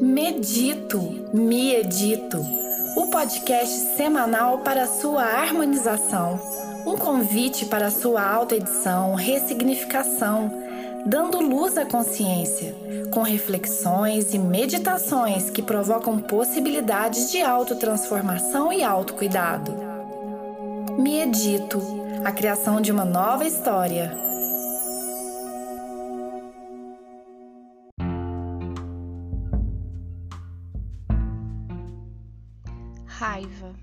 Medito, me edito, o podcast semanal para sua harmonização, um convite para sua autoedição, ressignificação, dando luz à consciência, com reflexões e meditações que provocam possibilidades de autotransformação e autocuidado. Me edito, a criação de uma nova história. Raiva.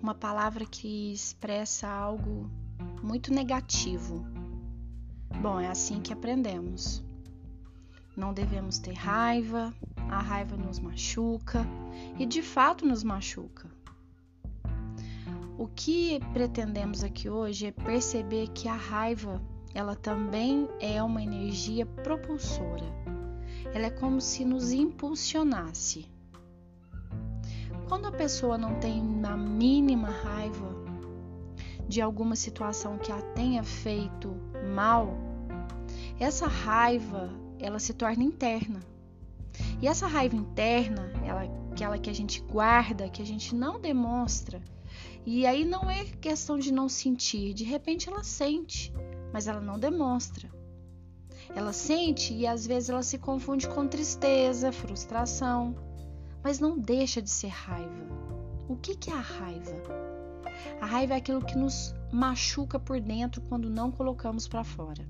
Uma palavra que expressa algo muito negativo. Bom, é assim que aprendemos. Não devemos ter raiva, a raiva nos machuca e de fato nos machuca. O que pretendemos aqui hoje é perceber que a raiva, ela também é uma energia propulsora. Ela é como se nos impulsionasse. Quando a pessoa não tem a mínima raiva de alguma situação que a tenha feito mal, essa raiva ela se torna interna. E essa raiva interna, ela, aquela que a gente guarda, que a gente não demonstra, e aí não é questão de não sentir, de repente ela sente, mas ela não demonstra. Ela sente e às vezes ela se confunde com tristeza, frustração mas não deixa de ser raiva. O que, que é a raiva? A raiva é aquilo que nos machuca por dentro quando não colocamos para fora.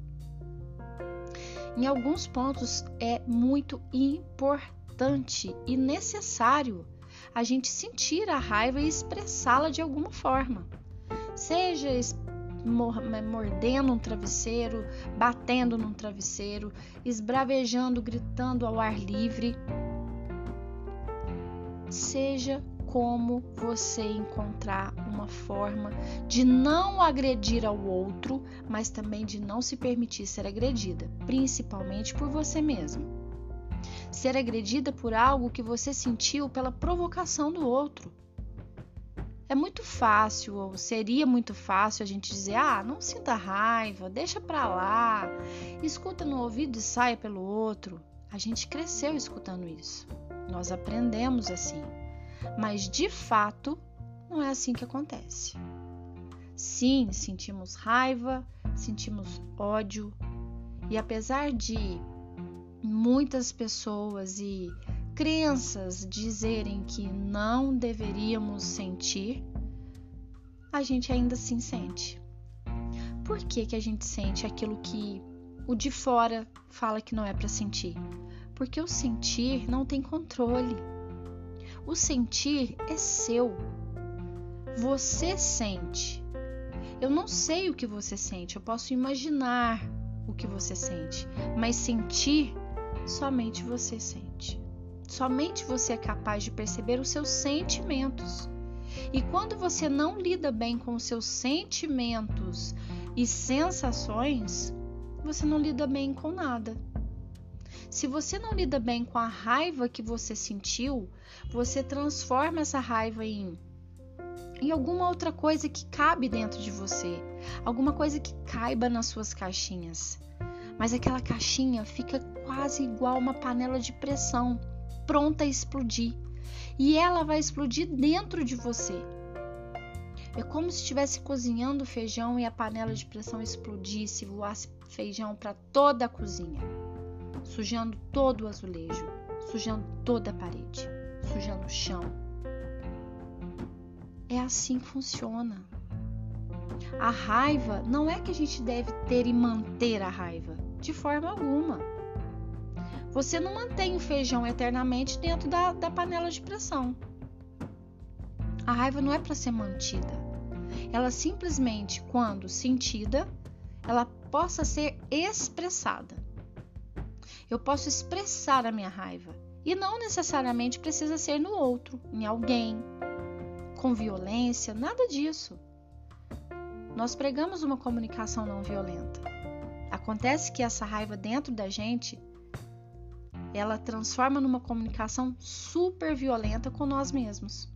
Em alguns pontos é muito importante e necessário a gente sentir a raiva e expressá-la de alguma forma. Seja mordendo um travesseiro, batendo num travesseiro, esbravejando, gritando ao ar livre seja como você encontrar uma forma de não agredir ao outro, mas também de não se permitir ser agredida, principalmente por você mesmo. Ser agredida por algo que você sentiu pela provocação do outro. É muito fácil, ou seria muito fácil a gente dizer: ah, não sinta raiva, deixa pra lá, escuta no ouvido e saia pelo outro. A gente cresceu escutando isso. Nós aprendemos assim. Mas de fato, não é assim que acontece. Sim, sentimos raiva, sentimos ódio, e apesar de muitas pessoas e crenças dizerem que não deveríamos sentir, a gente ainda assim sente. Por que, que a gente sente aquilo que o de fora fala que não é para sentir? Porque o sentir não tem controle. O sentir é seu. Você sente. Eu não sei o que você sente, eu posso imaginar o que você sente, mas sentir somente você sente. Somente você é capaz de perceber os seus sentimentos. E quando você não lida bem com os seus sentimentos e sensações, você não lida bem com nada. Se você não lida bem com a raiva que você sentiu, você transforma essa raiva em em alguma outra coisa que cabe dentro de você, alguma coisa que caiba nas suas caixinhas. Mas aquela caixinha fica quase igual uma panela de pressão, pronta a explodir. E ela vai explodir dentro de você. É como se estivesse cozinhando feijão e a panela de pressão explodisse, voasse feijão para toda a cozinha sujando todo o azulejo, sujando toda a parede, sujando o chão. É assim que funciona. A raiva não é que a gente deve ter e manter a raiva, de forma alguma. Você não mantém o feijão eternamente dentro da, da panela de pressão. A raiva não é para ser mantida. Ela simplesmente, quando sentida, ela possa ser expressada. Eu posso expressar a minha raiva e não necessariamente precisa ser no outro, em alguém, com violência, nada disso. Nós pregamos uma comunicação não violenta. Acontece que essa raiva dentro da gente ela transforma numa comunicação super violenta com nós mesmos.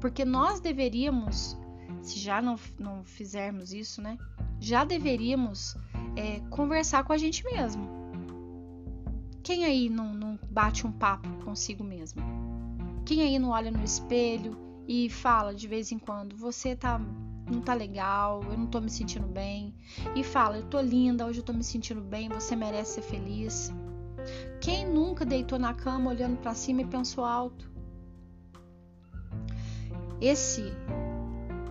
Porque nós deveríamos, se já não, não fizermos isso, né? Já deveríamos é, conversar com a gente mesmo Quem aí não, não bate um papo consigo mesmo? Quem aí não olha no espelho e fala de vez em quando, você tá não tá legal, eu não tô me sentindo bem. E fala, eu tô linda, hoje eu tô me sentindo bem, você merece ser feliz. Quem nunca deitou na cama olhando para cima e pensou alto? Esse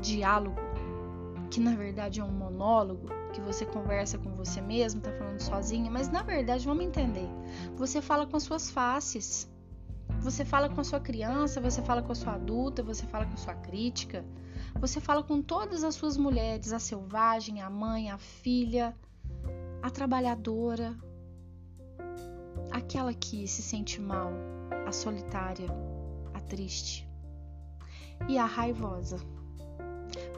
diálogo, que na verdade é um monólogo, que você conversa com você mesmo, tá falando sozinha, mas na verdade, vamos entender. Você fala com as suas faces. Você fala com a sua criança, você fala com a sua adulta, você fala com a sua crítica, você fala com todas as suas mulheres, a selvagem, a mãe, a filha, a trabalhadora, aquela que se sente mal, a solitária, a triste e a raivosa.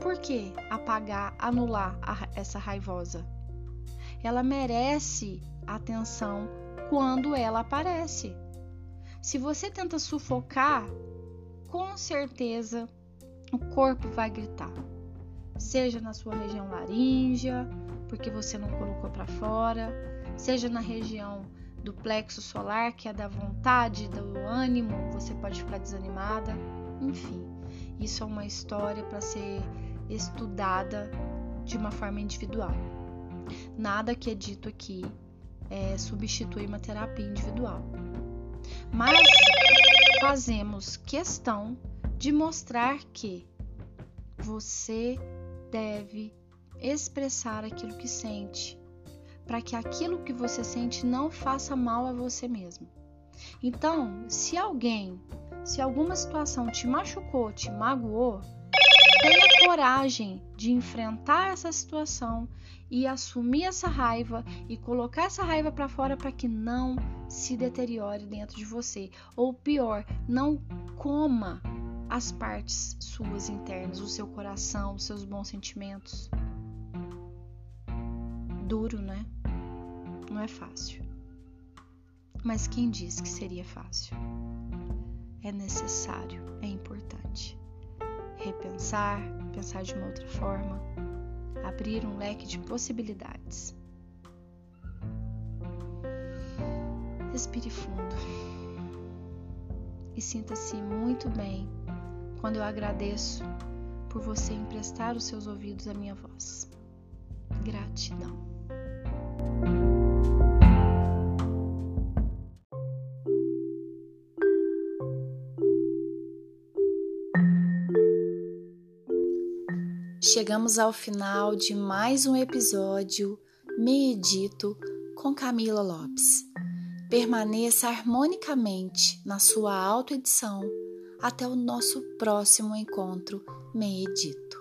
Por que apagar, anular a, essa raivosa? Ela merece atenção quando ela aparece. Se você tenta sufocar, com certeza o corpo vai gritar. Seja na sua região laríngea, porque você não colocou para fora, seja na região do plexo solar, que é da vontade, do ânimo, você pode ficar desanimada. Enfim, isso é uma história para ser estudada de uma forma individual. Nada que é dito aqui é, substitui uma terapia individual. Mas fazemos questão de mostrar que você deve expressar aquilo que sente, para que aquilo que você sente não faça mal a você mesmo. Então, se alguém, se alguma situação te machucou, te magoou, tenha coragem de enfrentar essa situação e assumir essa raiva e colocar essa raiva para fora para que não se deteriore dentro de você. Ou pior, não coma as partes suas internas, o seu coração, os seus bons sentimentos. Duro, né? Não é fácil. Mas quem diz que seria fácil? É necessário, é importante. Repensar, pensar de uma outra forma, abrir um leque de possibilidades. Respire fundo e sinta-se muito bem quando eu agradeço por você emprestar os seus ouvidos à minha voz. Gratidão. Chegamos ao final de mais um episódio Medito com Camila Lopes. Permaneça harmonicamente na sua autoedição até o nosso próximo encontro Medito.